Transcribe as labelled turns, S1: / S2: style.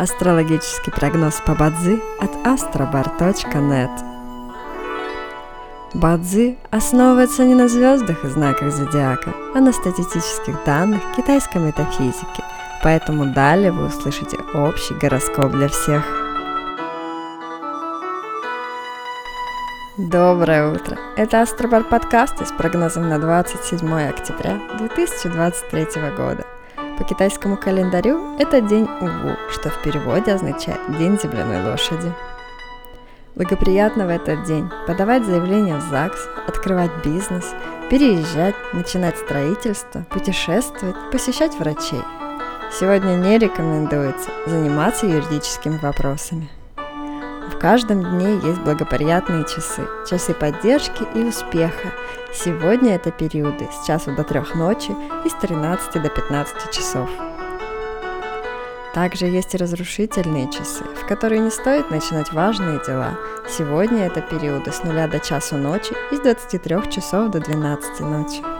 S1: Астрологический прогноз по Бадзи от astrobar.net Бадзи основывается не на звездах и знаках зодиака, а на статистических данных китайской метафизики, поэтому далее вы услышите общий гороскоп для всех. Доброе утро! Это Астробар подкасты с прогнозом на 27 октября 2023 года – по китайскому календарю это день Уву, что в переводе означает «день земляной лошади». Благоприятно в этот день подавать заявление в ЗАГС, открывать бизнес, переезжать, начинать строительство, путешествовать, посещать врачей. Сегодня не рекомендуется заниматься юридическими вопросами. В каждом дне есть благоприятные часы, часы поддержки и успеха. Сегодня это периоды с часу до трех ночи и с 13 до 15 часов. Также есть и разрушительные часы, в которые не стоит начинать важные дела. Сегодня это периоды с нуля до часу ночи и с 23 часов до 12 ночи.